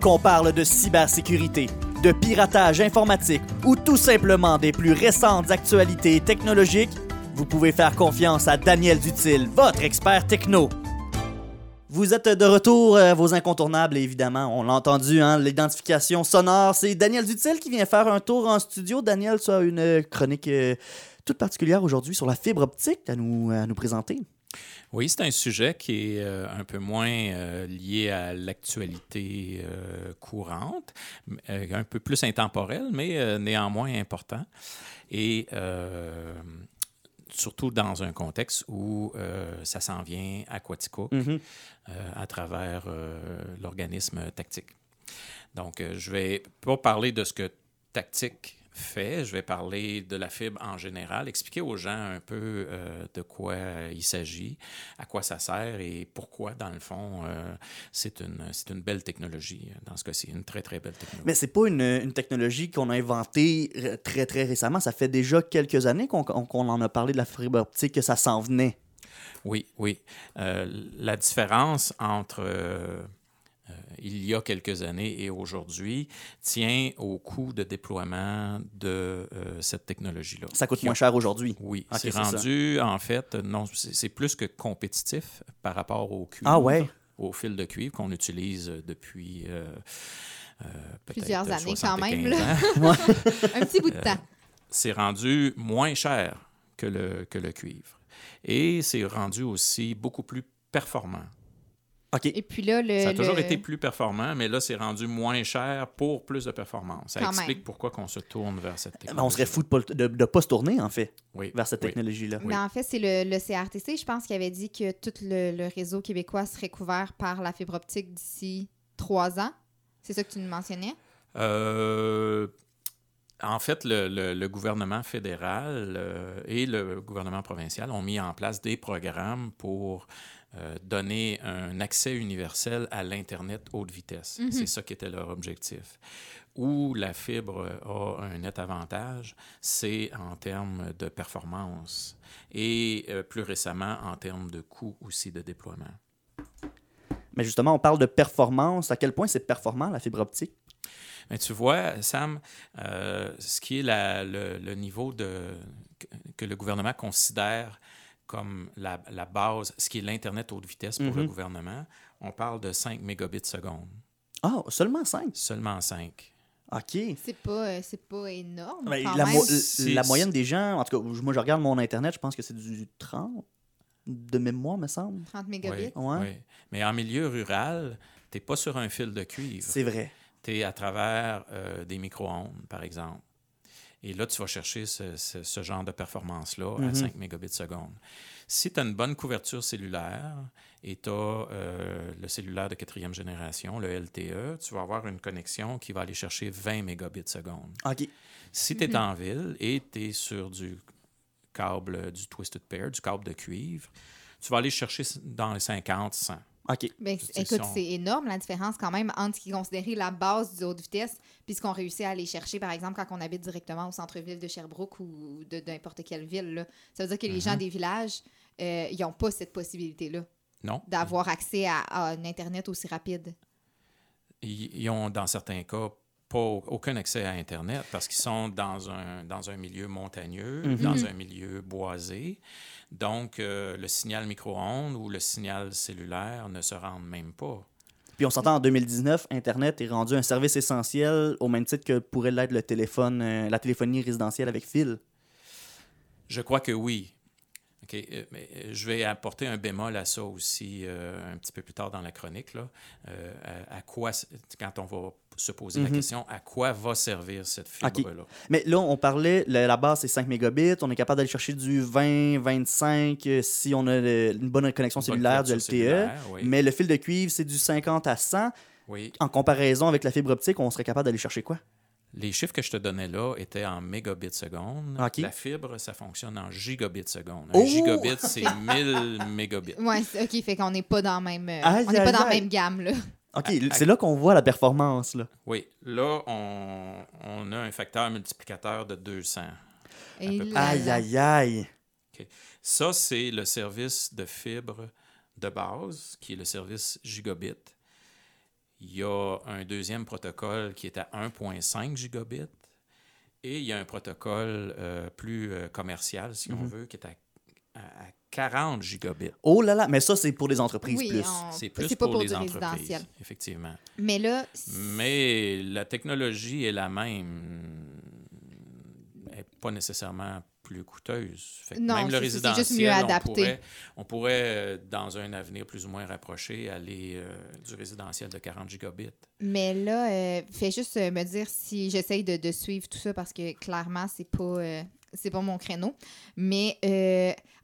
Qu'on parle de cybersécurité, de piratage informatique ou tout simplement des plus récentes actualités technologiques, vous pouvez faire confiance à Daniel Dutil, votre expert techno. Vous êtes de retour à vos incontournables, évidemment. On l'a entendu, hein, l'identification sonore. C'est Daniel Dutil qui vient faire un tour en studio. Daniel, tu as une chronique euh, toute particulière aujourd'hui sur la fibre optique à nous, à nous présenter. Oui, c'est un sujet qui est euh, un peu moins euh, lié à l'actualité euh, courante, un peu plus intemporel, mais néanmoins important. Et surtout dans un contexte où ça s'en vient à Quatico mm-hmm. à travers l'organisme tactique. Donc, je vais pas parler de ce que tactique fait. Je vais parler de la fibre en général, expliquer aux gens un peu euh, de quoi il s'agit, à quoi ça sert et pourquoi, dans le fond, euh, c'est une, une belle technologie. Dans ce cas-ci, une très, très belle technologie. Mais c'est pas une, une technologie qu'on a inventée très, très récemment. Ça fait déjà quelques années qu'on en a parlé de la fibre optique, que ça s'en venait. Oui, oui. Euh, la différence entre euh, il y a quelques années et aujourd'hui tient au coût de déploiement de euh, cette technologie-là. Ça coûte moins cher aujourd'hui. Oui, c'est rendu, en fait, non, c'est plus que compétitif par rapport au cuivre, ah ouais? au fil de cuivre qu'on utilise depuis euh, plusieurs années quand même. Un petit bout de temps. c'est rendu moins cher que le, que le cuivre. Et c'est rendu aussi beaucoup plus performant. Et puis là, le, ça a toujours été plus performant, mais là, c'est rendu moins cher pour plus de performance. Ça explique pourquoi on se tourne vers cette technologie. on serait fou de ne pas, se tourner, en fait, vers cette technologie-là. Mais en fait, c'est le, CRTC, je pense, qui avait dit que tout le, réseau québécois serait couvert par la fibre optique d'ici trois ans. C'est ça que tu nous mentionnais? Euh, en fait, le, gouvernement fédéral euh, et le gouvernement provincial ont mis en place des programmes pour euh, donner un accès universel à l'Internet haute vitesse. Mhm. C'est ça qui était leur objectif. Où la fibre a un net avantage, c'est en termes de performance et euh, plus récemment en termes de coût aussi de déploiement. Mais justement, on parle de performance. À quel point c'est performant la fibre optique? Mais tu vois, Sam, euh, ce qui est le, niveau de, que le gouvernement considère comme la, base, ce qui est l'Internet haute vitesse pour le mhm. gouvernement, on parle de 5 mégabits seconde. Ah, seulement 5? Seulement 5. OK. C'est pas, euh, pas énorme. Ben, la, la, moyenne des gens, en tout cas, moi je regarde mon Internet, je pense que c'est du 30 de mémoire, me semble. 30 mégabits. Oui, oui. Mais en milieu rural, tu n'es pas sur un fil de cuivre. C'est vrai. Tu es à travers euh, des micro-ondes, par exemple. Et là, tu vas chercher ce, genre de performance-là à 5 mhm. mégabits seconde. Si tu as une bonne couverture cellulaire et tu as euh, le cellulaire de quatrième génération, le LTE, tu vas avoir une connexion qui va aller chercher 20 mégabits seconde. OK. Si tu es mhm. en ville et tu es sur du câble, du Twisted Pair, du câble de cuivre, tu vas aller chercher dans les 50, 100. OK. Ben, écoute, c'est énorme la différence quand même entre ce qui est considéré la base du haute vitesse puis ce qu'on réussit à aller chercher, par exemple, quand on habite directement au centre-ville de Sherbrooke ou de n'importe quelle ville. Là. Ça veut dire que les gens mm-hmm. des villages, euh, ils n'ont pas cette possibilité-là. Non. D'avoir accès à, un Internet aussi rapide. Ils, ont, dans certains cas, pas aucun accès à Internet parce qu'ils sont dans un, dans un milieu montagneux, mm-hmm. dans un milieu boisé. Donc, euh, le signal micro-ondes ou le signal cellulaire ne se rendent même pas. Puis on s'entend en 2019, Internet est rendu un service essentiel au même titre que pourrait l'être le téléphone, euh, la téléphonie résidentielle avec fil. Je crois que oui. Euh, mais je vais apporter un bémol à ça aussi un petit peu plus tard dans la chronique. Là. à, quoi, quand on va se poser la mhm. question à quoi va servir cette fibre-là? Mais là, on parlait, la, base, c'est 5 mégabits. On est capable d'aller chercher du 20, 25 euh, si on a une bonne connexion cellulaire, du LTE. Mais le fil de cuivre, c'est du 50 à 100. Oui. En comparaison avec la fibre optique, on serait capable d'aller chercher quoi? Les chiffres que je te donnais là étaient en mégabits seconde. La fibre, ça fonctionne en gigabits seconde. Un oh! gigabit, c'est 1000 mégabits. Oui, OK, fait qu'on n'est pas dans la même, euh, on n'est pas dans la même gamme. Là. OK, c'est là qu'on voit la performance. Là. Oui, là, on, on, a un facteur multiplicateur de 200. aïe, aïe, aïe. Ça, c'est le service de fibre de base, qui est le service gigabit. Il y a un deuxième protocole qui est à 1.5 gigabits. Et il y a un protocole euh, plus euh, commercial, si on Mm-hmm. veut, qui est à, à- à 40 gigabits. Oh là là, mais ça, c'est pour les entreprises Oui, plus. on- C'est plus pas pour, pour les entreprises, effectivement. Mais là, Mais la technologie est la même, n'est pas nécessairement plus coûteuse. Fait que Non, même le juste résidentiel, on pourrait, on pourrait, euh, dans un avenir plus ou moins rapproché, aller euh, du résidentiel de 40 gigabits. Mais là, euh, fais juste me dire si j'essaye de, de suivre tout ça parce que clairement, c'est pas, euh, c'est pas mon créneau. Mais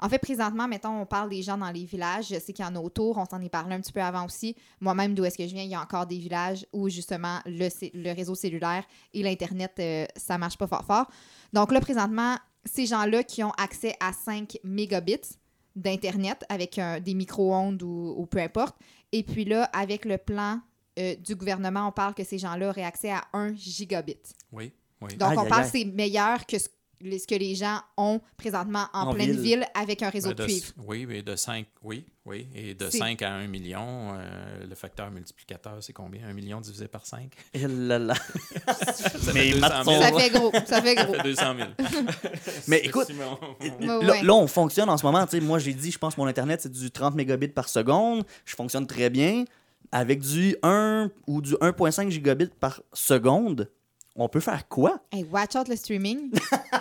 en fait, présentement, mettons, on parle des gens dans les villages. Je sais qu'il y en a autour. On s'en est parlé un petit peu avant aussi. Moi-même, d'où est-ce que je viens, il y a encore des villages où justement le, réseau cellulaire et l'Internet, ça marche pas fort fort. Donc là, présentement, ces gens-là qui ont accès à 5 mégabits d'Internet avec un- des micro-ondes ou, ou peu importe. Et puis là, avec le plan euh, du gouvernement, on parle que ces gens-là auraient accès à 1 gigabit. Oui, oui. Donc, Aïe, on parle aïe. que c'est meilleur que ce, ce que les gens ont présentement en, En pleine ville. ville. avec un réseau Ben, de de- cuivre. Oui, mais de 5, oui, oui. Et de C'est- 5 à 1 million, euh, le facteur multiplicateur, c'est combien? 1 million divisé par 5? Eh là là. Ça Mais fait 200 maths 000. sont- Ça fait gros, ça fait Ça gros. fait 200 000. Mais écoute. Ouais, Là, on fonctionne en ce moment. tu sais, Moi, j'ai dit, je pense que mon Internet, c'est du 30 mégabits par seconde. Je fonctionne très bien. Avec du 1 ou du 1.5 gigabits par seconde, on peut faire quoi? Hey, watch out le streaming.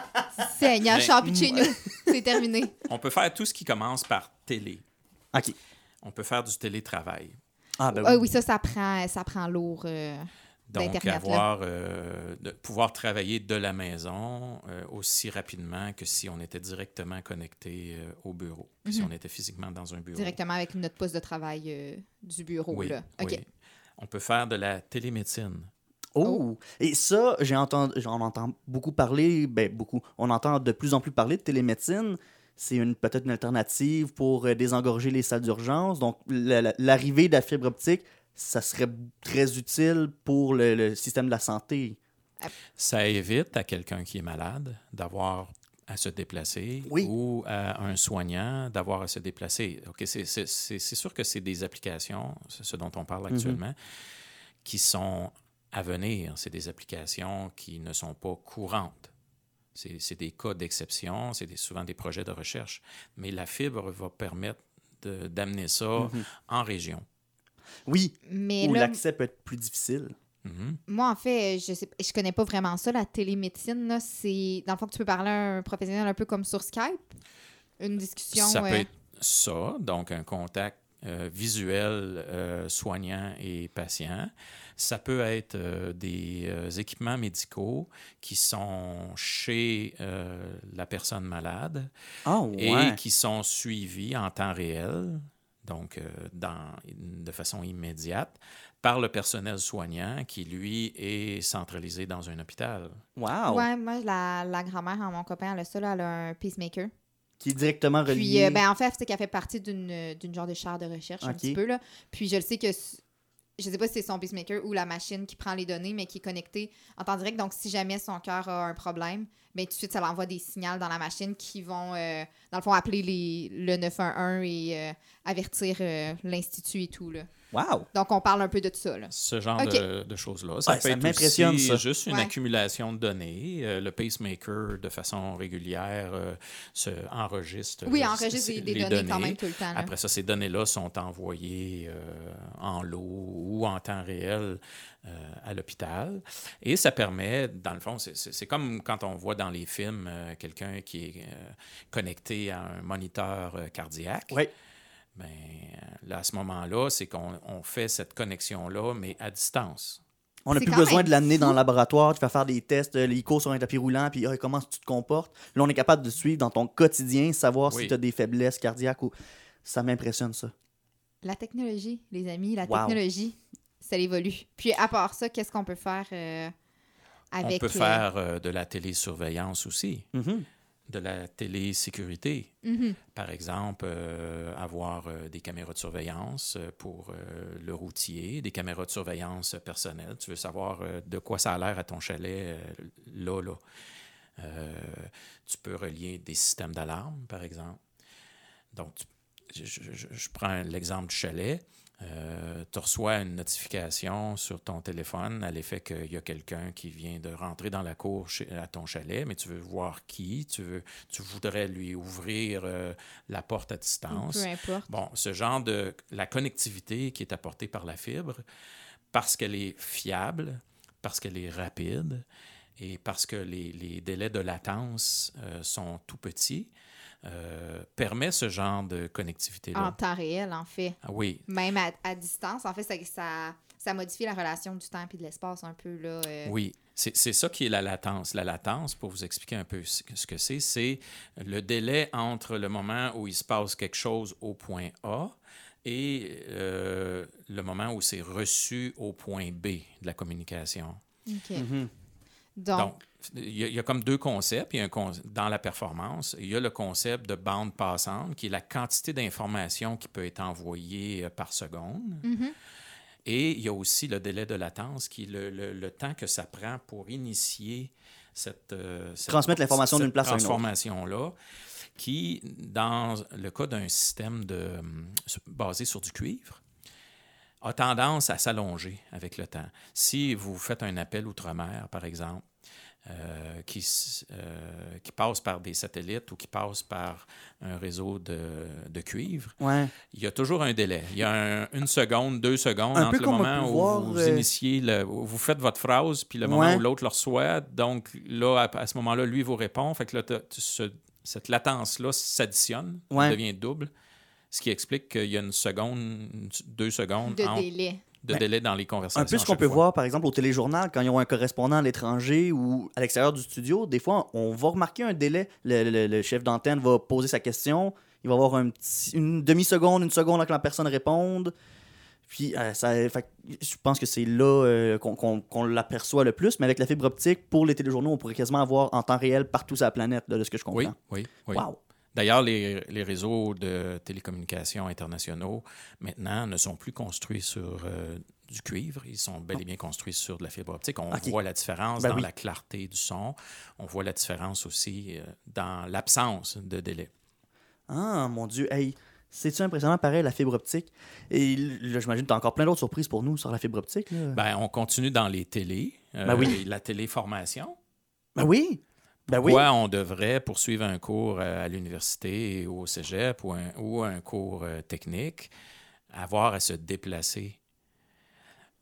Seigneur, je sors plus de chez nous. C'est terminé. On peut faire tout ce qui commence par télé. OK. On peut faire du télétravail. Ah, ben Ah oui. oui, ça, ça prend, ça prend lourd. euh, Donc, avoir, euh, de pouvoir travailler de la maison euh, aussi rapidement que si on était directement connecté euh, au bureau, que si Mhm. on était physiquement dans un bureau. directement avec notre poste de travail euh, du bureau. Oui, là. OK. oui. On peut faire de la télémédecine. Oh! Et ça, j'ai entendu, j'en entends beaucoup parler, ben beaucoup. On entend de plus en plus parler de télémédecine. C'est une, peut-être une alternative pour euh, désengorger les salles d'urgence. Donc, la- la- l'arrivée de la fibre optique, ça serait très utile pour le, le système de la santé. Ça évite à quelqu'un qui est malade d'avoir à se déplacer Oui. ou à un soignant d'avoir à se déplacer. OK, c'est- c'est c'est- c'est sûr que c'est des applications, ce dont on parle Mhm. actuellement, qui sont à venir. C'est des applications qui ne sont pas courantes. C'est c'est des cas d'exception, c'est souvent des projets de recherche. Mais la fibre va permettre d'amener ça Mhm. en région. Oui, Mais où l'accès peut être plus difficile. Mhm. moi, en fait, je sais, je connais pas vraiment ça, la télémédecine. là. C'est, dans le fond, que tu peux parler à un professionnel un peu comme sur Skype. Une discussion. Ça peut être ça, donc un contact euh, visuel euh, soignant et patient. Ça peut être euh, des euh, équipements médicaux qui sont chez euh, la personne malade ouais. et qui sont suivis en temps réel, donc euh, dans, de façon immédiate, par le personnel soignant qui, lui, est centralisé dans un hôpital. Wow! Ouais, moi, la, la grand-mère à mon copain, elle a ça, là, elle a un pacemaker. Qui est directement relié. Puis, euh, ben, en fait, c'est qu'elle fait partie d'une d'une genre de chaire de recherche un petit peu. Là. Puis, je le sais que. Je sais pas si c'est son pacemaker ou la machine qui prend les données, mais qui est connectée en temps direct. Donc, si jamais son cœur a un problème, ben, tout de suite, ça l'envoie des signaux dans la machine qui vont, euh, dans le fond, appeler les, le 911 et euh, avertir euh, l'Institut et tout. Là. Wow! Donc, on parle un peu de ça. Là. Ce genre de, de choses-là. Ça Ouais, peut ça être m'impressionne, aussi ça. juste une Ouais. accumulation de données. Euh, le pacemaker, de façon régulière, euh, se enregistre, Oui, enregistre des, données, quand même tout le temps. là. Après ça, ces données-là sont envoyées euh, en lot ou en temps réel euh, à l'hôpital. Et ça permet, dans le fond, c'est- comme quand on voit dans les films euh, quelqu'un qui est euh, connecté à un moniteur euh, cardiaque. Ouais. Ben, euh, là, à ce moment-là, c'est qu'on on fait cette connexion-là, mais à distance. On n'a plus besoin de l'amener dans le laboratoire, tu vas faire des tests, euh, cours sur un tapis roulant, puis ah, comment tu te comportes? Là, on est capable de suivre dans ton quotidien, savoir Oui. si tu as des faiblesses cardiaques ou. Ça m'impressionne, ça. La technologie, les amis, la Wow. technologie, ça évolue. Puis, à part ça, qu'est-ce qu'on peut faire euh, avec. on peut euh, faire euh, de la télésurveillance aussi, Mhm. de la télésécurité. mhm. Par exemple, euh, avoir euh, des caméras de surveillance pour euh, le routier, des caméras de surveillance personnelles. Tu veux savoir euh, de quoi ça a l'air à ton chalet, euh, là, là. Euh, tu peux relier des systèmes d'alarme, par exemple. Donc, tu- je, je- je- je prends l'exemple du chalet. Euh, tu reçois une notification sur ton téléphone à l'effet qu'il y a quelqu'un qui vient de rentrer dans la cour à ton chalet, mais tu veux voir qui, tu, veux, tu voudrais lui ouvrir euh, la porte à distance. Peu importe. Bon, ce genre de... La connectivité qui est apportée par la fibre, parce qu'elle est fiable, parce qu'elle est rapide et parce que les, délais de latence euh, sont tout petits, euh, permet ce genre de connectivité-là. En temps réel, en fait. Ah oui. Même à, distance, en fait, ça, ça, modifie la relation du temps et de l'espace un peu. Là, euh. Oui, c'est ça qui est la latence. La latence, pour vous expliquer un peu ce que c'est, c'est le délai entre le moment où il se passe quelque chose au point A et euh, le moment où c'est reçu au point B de la communication. OK. Mm-hmm. Donc, il y, a, comme deux concepts. Il y a un dans la performance, il y a le concept de bande passante, qui est la quantité d'informations qui peut être envoyée euh, par seconde. Mm-hmm. Et il y a aussi le délai de latence, qui est le, temps que ça prend pour initier cette, euh, transmettre l'information d'une place à une autre. là qui, dans le cas d'un système de, basé sur du cuivre, a tendance à s'allonger avec le temps. Si vous faites un appel outre-mer, par exemple, euh, qui, euh, qui passe par des satellites ou qui passe par un réseau de, de cuivre, il y a toujours un délai. Il y a une seconde, deux secondes entre le moment où vous euh, initiez, le, vous faites votre phrase, puis le moment où l'autre le reçoit. Donc là, à, ce moment-là, lui vous répond. Fait que là, cette latence-là s'additionne, devient double, ce qui explique qu'il y a une seconde, deux secondes de délai de ben, délai dans les conversations. Un peu ce qu'on peut voir, par exemple, au téléjournal, quand ils ont un correspondant à l'étranger ou à l'extérieur du studio, des fois, on va remarquer un délai. Le, chef d'antenne va poser sa question, il va avoir un petit, une demi-seconde, une seconde avant que la personne réponde. Puis, euh, ça, je pense que c'est là euh, qu'on l'aperçoit le plus. Mais avec la fibre optique, pour les téléjournaux, on pourrait quasiment avoir en temps réel partout sur la planète, de ce que je comprends. Oui, oui, oui. Wow. D'ailleurs, les, réseaux de télécommunications internationaux, maintenant, ne sont plus construits sur euh, du cuivre. Ils sont bel et bien construits sur de la fibre optique. On voit la différence ben dans la clarté du son. On voit la différence aussi euh, dans l'absence de délai. Ah, mon Dieu. Hey, c'est-tu impressionnant, pareil, la fibre optique? Et là, j'imagine que tu as encore plein d'autres surprises pour nous sur la fibre optique. Ben, on continue dans les télés. Euh, ben oui. La téléformation. Ben oui. Ben Pourquoi on devrait poursuivre un cours euh, à l'université ou au cégep ou un, ou un cours euh, technique, avoir à se déplacer?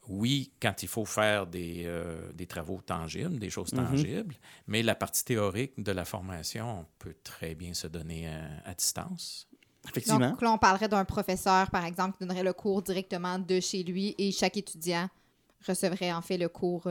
Oui, quand il faut faire des, euh, des travaux tangibles, des choses mm-hmm. tangibles, mais la partie théorique de la formation peut très bien se donner à, distance. Effectivement. Donc là, on parlerait d'un professeur, par exemple, qui donnerait le cours directement de chez lui et chaque étudiant recevrait en fait le cours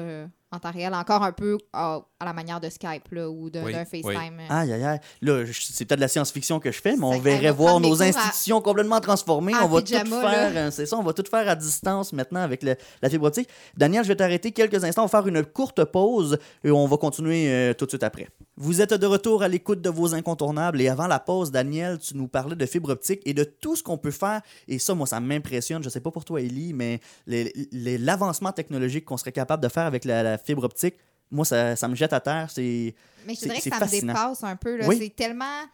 en temps réel, encore un peu à, la manière de Skype là, ou d'un FaceTime. Oui. Aïe, aïe, aïe. Là, c'est peut-être de la science-fiction que je fais, mais on verrait voir nos institutions complètement transformées. on va tout faire, hein, c'est ça, on va tout faire à distance maintenant avec la fibre optique. Daniel, je vais t'arrêter quelques instants. On va faire une courte pause et on va continuer euh, tout de suite après. Vous êtes de retour à l'écoute de vos incontournables et avant la pause, Daniel, tu nous parlais de fibre optique et de tout ce qu'on peut faire. Et ça, moi, ça m'impressionne. Je sais pas pour toi, Ellie, mais l'avancement technologique qu'on serait capable de faire avec la fibre optique, moi, ça, ça me jette à terre. C'est Mais je dirais que ça me dépasse un peu. C'est tellement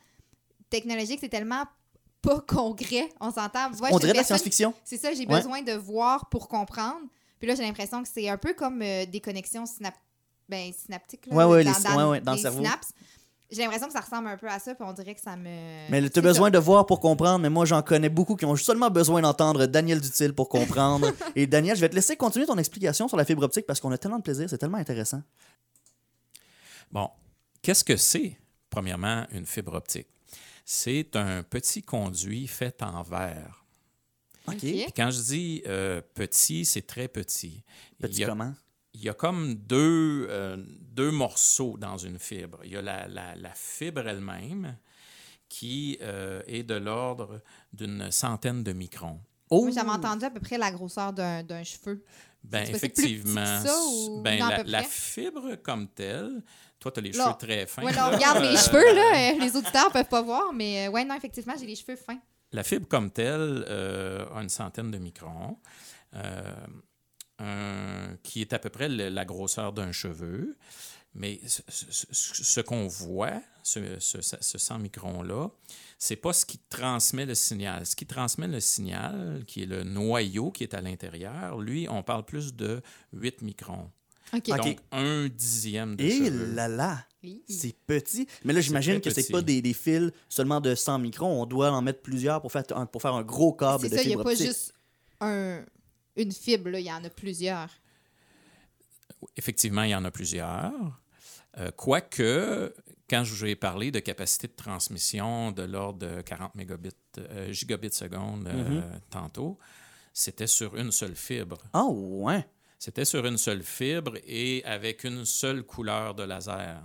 technologique, c'est tellement pas concret. On s'entend. on dirait de la science-fiction. C'est ça, j'ai besoin de voir pour comprendre. Puis là, j'ai l'impression que c'est un peu comme euh, des connexions ben, synaptiques. Là, ouais, dans, dans le cerveau. Synapses. J'ai l'impression que ça ressemble un peu à ça, puis on dirait que ça me. Mais tu as besoin de voir pour comprendre, mais moi j'en connais beaucoup qui ont seulement besoin d'entendre Daniel Dutil pour comprendre. Et Daniel, je vais te laisser continuer ton explication sur la fibre optique parce qu'on a tellement de plaisir, c'est tellement intéressant. Bon, qu'est-ce que c'est, premièrement, une fibre optique? C'est un petit conduit fait en verre. OK. quand je dis euh, petit, c'est très petit. Petit comment? Il y a comme deux, euh, deux morceaux dans une fibre. Il y a la, la, fibre elle-même qui euh, est de l'ordre d'une centaine de microns. Oh! J'avais entendu à peu près la grosseur d'un cheveu. Ben, effectivement. ben, la, fibre comme telle, toi, tu as les cheveux très fins. Oui, on regarde les cheveux, là. Euh, les auditeurs ne peuvent pas voir, mais ouais, non, effectivement, j'ai les cheveux fins. La fibre comme telle a une centaine de microns qui est à peu près la grosseur d'un cheveu. Mais ce, ce- ce- ce qu'on voit, ce, ce, ce 100 microns-là, c'est pas ce qui transmet le signal. Ce qui transmet le signal, qui est le noyau qui est à l'intérieur, lui, on parle plus de 8 microns. OK. Ok. Donc, un dixième de Et cheveux. là là, c'est petit. Mais là, j'imagine que c'est petit. pas des, des fils seulement de 100 microns. On doit en mettre plusieurs pour faire un, pour faire un gros câble C'est de ça, il n'y fibre a pas optique. juste un, une fibre, là, il y en a plusieurs. Effectivement, il y en a plusieurs. Euh, Quoique, quand je vous ai parlé de capacité de transmission de l'ordre de 40 mégabits, euh, gigabits seconde euh, tantôt, c'était sur une seule fibre. Ah ouais. C'était sur une seule fibre et avec une seule couleur de laser.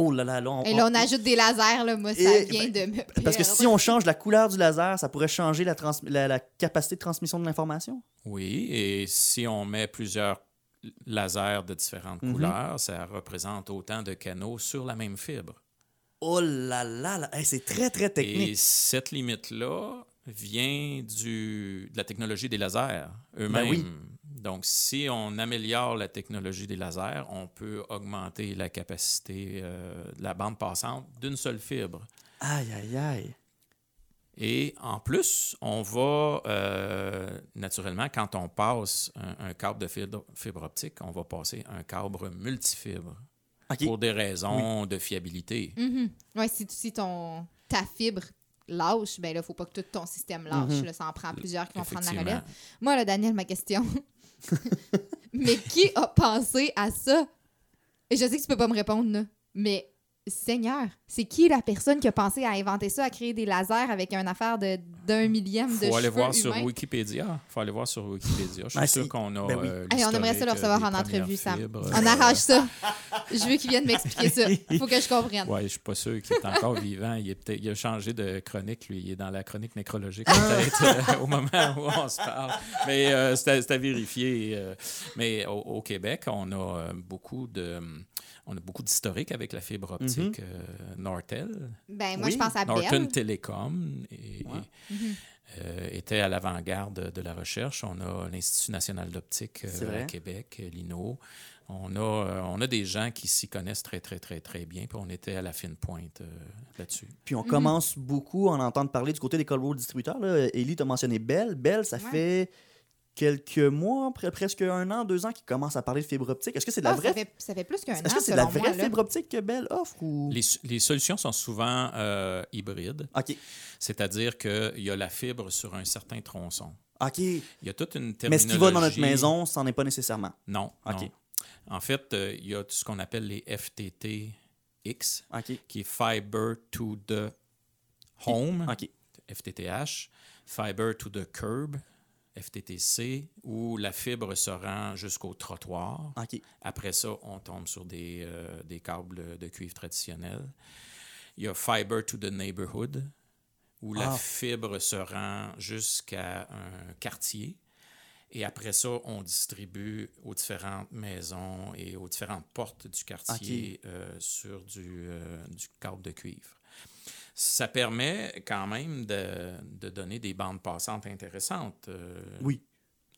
Oh là là, là, on- Et là, on on- ajoute des lasers, là, moi, ça Et- vient de me Parce que si on change la couleur du laser, ça pourrait changer la, trans- la, la capacité de transmission de l'information? Oui, et si on met plusieurs lasers de différentes Mhm. couleurs, ça représente autant de canaux sur la même fibre. Oh là là, là. Hey, c'est très très Et technique. cette limite-là vient du, de la technologie des lasers eux-mêmes. Ben oui. Donc, si on améliore la technologie des lasers, on peut augmenter la capacité euh, de la bande passante d'une seule fibre. Aïe aïe aïe. Et en plus, on va, euh, naturellement, quand on passe un, un câble de fibre, fibre optique, on va passer un câble multifibre pour des raisons de fiabilité. Mhm. Ouais, si, si ton, ta fibre lâche, ben là, faut pas que tout ton système lâche. Mhm. là, ça en prend plusieurs qui vont prendre la relève. Moi, là, Daniel, ma question. mais qui a pensé à ça? Et je sais que tu peux pas me répondre, mais Seigneur, c'est qui la personne qui a pensé à inventer ça, à créer des lasers avec une affaire de d'un millième de faut aller voir humains? sur Wikipédia. faut aller voir sur Wikipédia. Je suis sûr c'est- qu'on a. ben oui. euh, Hey, on aimerait ça le recevoir euh, en entrevue, Sam. fibres. On arrache ça. Je veux qu'il vienne m'expliquer ça. Il faut que je comprenne. Ouais, je suis pas sûr qu'il est encore vivant. Il, est peut-être- il a changé de chronique, lui. Il est dans la chronique nécrologique, Ah! peut-être, euh, au moment où on se parle. Mais euh, c'est à- vérifier. euh. mais au, au Québec, on a euh, beaucoup de. On a beaucoup d'historique avec la fibre optique euh, Nortel, Ben, moi, Oui. je pense à Norton Bell. Telecom et, Ouais. et, euh, était à l'avant-garde de la recherche. On a l'Institut national d'optique euh, à Québec, l'INO. On a, euh, on a des gens qui s'y connaissent très, très, très, très bien. Puis on était à la fine pointe euh, là-dessus. Puis on commence beaucoup à en entendre parler du côté des Cold Road distributeurs. Élie, tu as mentionné Bell. Bell, ça Ouais. fait quelques mois, pre- presque un an, deux ans qu'ils commencent à parler de fibre optique. Est-ce que c'est de la Ah, vraie ça, fait, ça fait plus qu'un an, Est-ce que c'est de la vraie moi, fibre optique que Bell offre ou? Les, les solutions sont souvent euh, hybrides, OK. c'est-à-dire qu'il y a la fibre sur un certain tronçon. OK. Il y a toute une terminologie... Mais ce qui va dans notre maison, c'en est pas nécessairement. Non, OK. non. En fait, euh, il y a ce qu'on appelle les FTTX, OK. qui est Fiber to the Home, OK. FTTH, Fiber to the Curb, FTTC, où la fibre se rend jusqu'au trottoir. Après ça, on tombe sur des, euh, des câbles de cuivre traditionnels. Il y a Fiber to the Neighborhood, où la Ah. fibre se rend jusqu'à un quartier. Et après ça, on distribue aux différentes maisons et aux différentes portes du quartier euh, sur du, euh, du câble de cuivre. Ça permet quand même de, de donner des bandes passantes intéressantes. euh, Oui.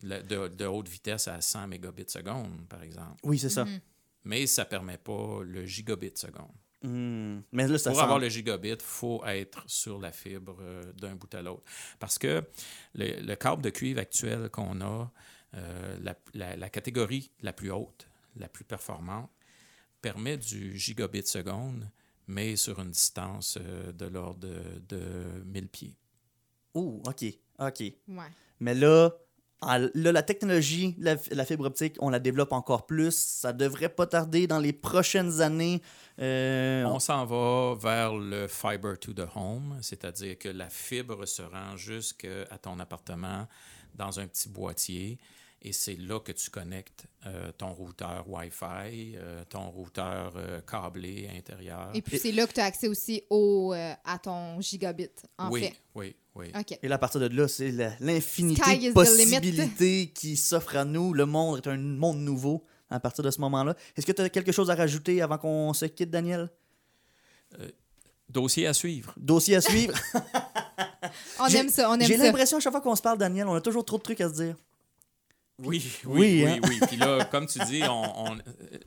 le- de, de haute vitesse à 100 mégabits seconde, par exemple. Oui, c'est ça. Mhm. Mais ça ne permet pas le gigabit seconde. Hmm. Mais là, ça Pour avoir le gigabit, il faut être sur la fibre euh, d'un bout à l'autre. Parce que le, le câble de cuivre actuel qu'on a, euh, la, la- la catégorie la plus haute, la plus performante, permet du gigabit seconde, mais sur une distance euh, de l'ordre de, de 1000 pieds. Oh, OK. OK. Ouais. Mais là, là, la technologie, la, la fibre optique, on la développe encore plus. Ça devrait pas tarder dans les prochaines années. Euh, On s'en va vers le fiber to the home, c'est-à-dire que la fibre se rend jusqu'à ton appartement dans un petit boîtier et c'est là que tu connectes euh, ton routeur Wi-Fi, euh, ton routeur euh, câblé intérieur. Et puis, c'est là que tu as accès aussi au, euh, à ton gigabit, en oui, fait. oui, oui. OK. Et là, à partir de là, c'est la- l'infinité de the possibilités qui s'offrent à nous. Le monde est un monde nouveau à partir de ce moment-là. Est-ce que tu as quelque chose à rajouter avant qu'on se quitte, Daniel? Dossier à suivre. Dossier à suivre? On J'ai- aime ça, on aime J'ai ça. l'impression, à chaque fois qu'on se parle, Daniel, on a toujours trop de trucs à se dire. Oui, oui, Oui, oui, hein? oui. Puis là, comme tu dis, on, on-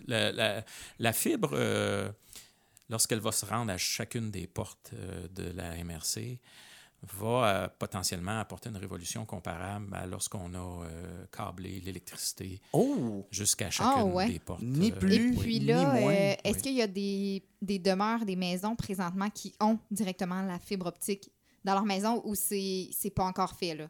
la, la- la fibre, euh, lorsqu'elle va se rendre à chacune des portes euh, de la MRC, va euh, potentiellement apporter une révolution comparable à lorsqu'on a euh, câblé l'électricité Oh! jusqu'à chacune ouais. des portes. Ni euh, plus, Et puis ni là, moins. euh, est-ce Oui. qu'il y a des, des demeures, des maisons présentement qui ont directement la fibre optique dans leur maison ou c'est c'est pas encore fait, là?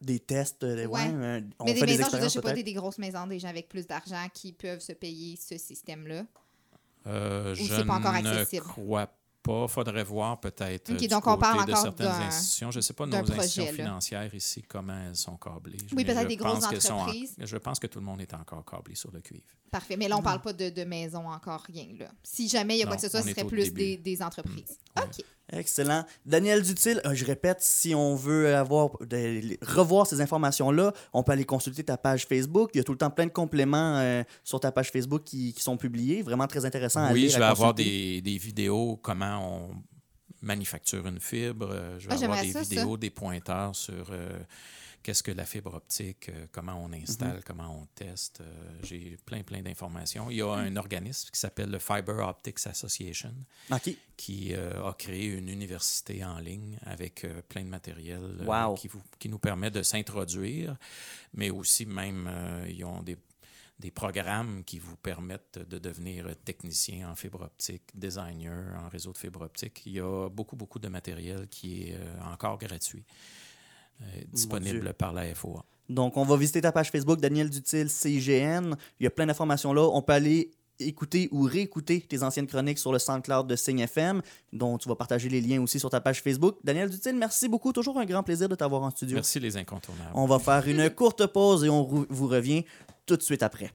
Des tests, euh, ouais. Ouais. on Mais des fait des maisons, je dire, je sais pas, des, des grosses maisons, des gens avec plus d'argent qui peuvent se payer ce système-là. Euh, je c'est pas encore ne accessible? crois pas. faudrait voir peut-être Ok, du donc on parle de encore certaines institutions. Je ne sais pas nos institutions là. financières ici, comment elles sont câblées. Oui, peut-être des grosses en- entreprises. je pense que tout le monde est encore câblé sur le cuivre. Parfait. Mais là, on parle pas de, de maison encore, rien, là. Si jamais il y a quoi Non, que ce soit, ce serait plus des, des entreprises. Ouais. OK. Excellent. Daniel Dutil, euh, je répète, si on veut avoir de- revoir ces informations-là, on peut aller consulter ta page Facebook. Il y a tout le temps plein de compléments euh, sur ta page Facebook qui, qui sont publiés. Vraiment très intéressant à oui, lire, je vais avoir des, des vidéos, comment on manufacture une fibre. Euh, Je vais Ah, avoir des ça, ça. vidéos, des pointeurs sur euh, qu'est-ce que la fibre optique, euh, comment on installe, Mhm. comment on teste. Euh, J'ai plein, plein d'informations. Il y a un organisme qui s'appelle le Fiber Optics Association qui euh, a créé une université en ligne avec euh, plein de matériel Wow. qui, vous- qui nous permet de s'introduire, mais aussi même, ils ont des, des programmes qui vous permettent de devenir technicien en fibre optique, designer en réseau de fibre optique. Il y a beaucoup, beaucoup de matériel qui est encore gratuit, disponible Dieu. par la FOA. Donc, on va visiter ta page Facebook, Daniel Dutil, CIGN. Il y a plein d'informations là. On peut aller écouter ou réécouter tes anciennes chroniques sur le SoundCloud de Signe FM, dont tu vas partager les liens aussi sur ta page Facebook. Daniel Dutil, merci beaucoup. Toujours un grand plaisir de t'avoir en studio. Merci les incontournables. On va faire une courte pause et on vous revient tout de suite après.